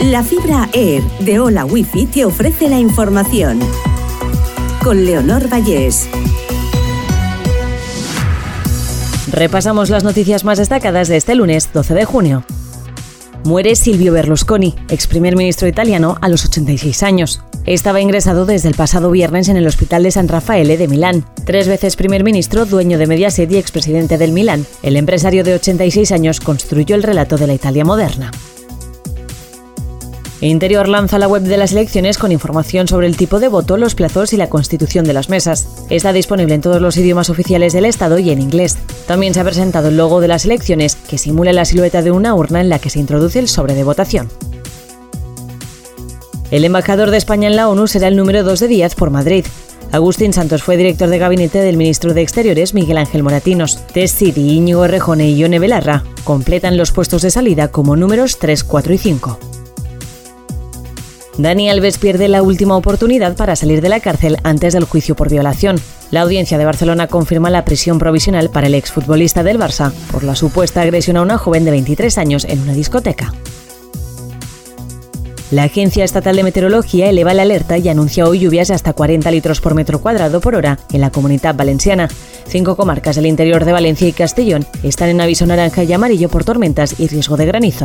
La fibra Air de Hola Wifi te ofrece la información. Con Leonor Vallés. Repasamos las noticias más destacadas de este lunes 12 de junio. Muere Silvio Berlusconi, ex primer ministro italiano, a los 86 años. Estaba ingresado desde el pasado viernes en el Hospital de San Rafael de Milán. Tres veces primer ministro, dueño de Mediaset y expresidente del Milán, el empresario de 86 años construyó el relato de la Italia moderna. Interior lanza la web de las elecciones con información sobre el tipo de voto, los plazos y la constitución de las mesas. Está disponible en todos los idiomas oficiales del Estado y en inglés. También se ha presentado el logo de las elecciones, que simula la silueta de una urna en la que se introduce el sobre de votación. El embajador de España en la ONU será el número 2 de Díaz por Madrid. Agustín Santos fue director de gabinete del ministro de Exteriores Miguel Ángel Moratinos. Tess City, Íñigo Rejone y Ione Belarra completan los puestos de salida como números 3, 4 y 5. Dani Alves pierde la última oportunidad para salir de la cárcel antes del juicio por violación. La audiencia de Barcelona confirma la prisión provisional para el exfutbolista del Barça por la supuesta agresión a una joven de 23 años en una discoteca. La Agencia Estatal de Meteorología eleva la alerta y anuncia hoy lluvias de hasta 40 litros por metro cuadrado por hora en la comunidad valenciana. Cinco comarcas del interior de Valencia y Castellón están en aviso naranja y amarillo por tormentas y riesgo de granizo.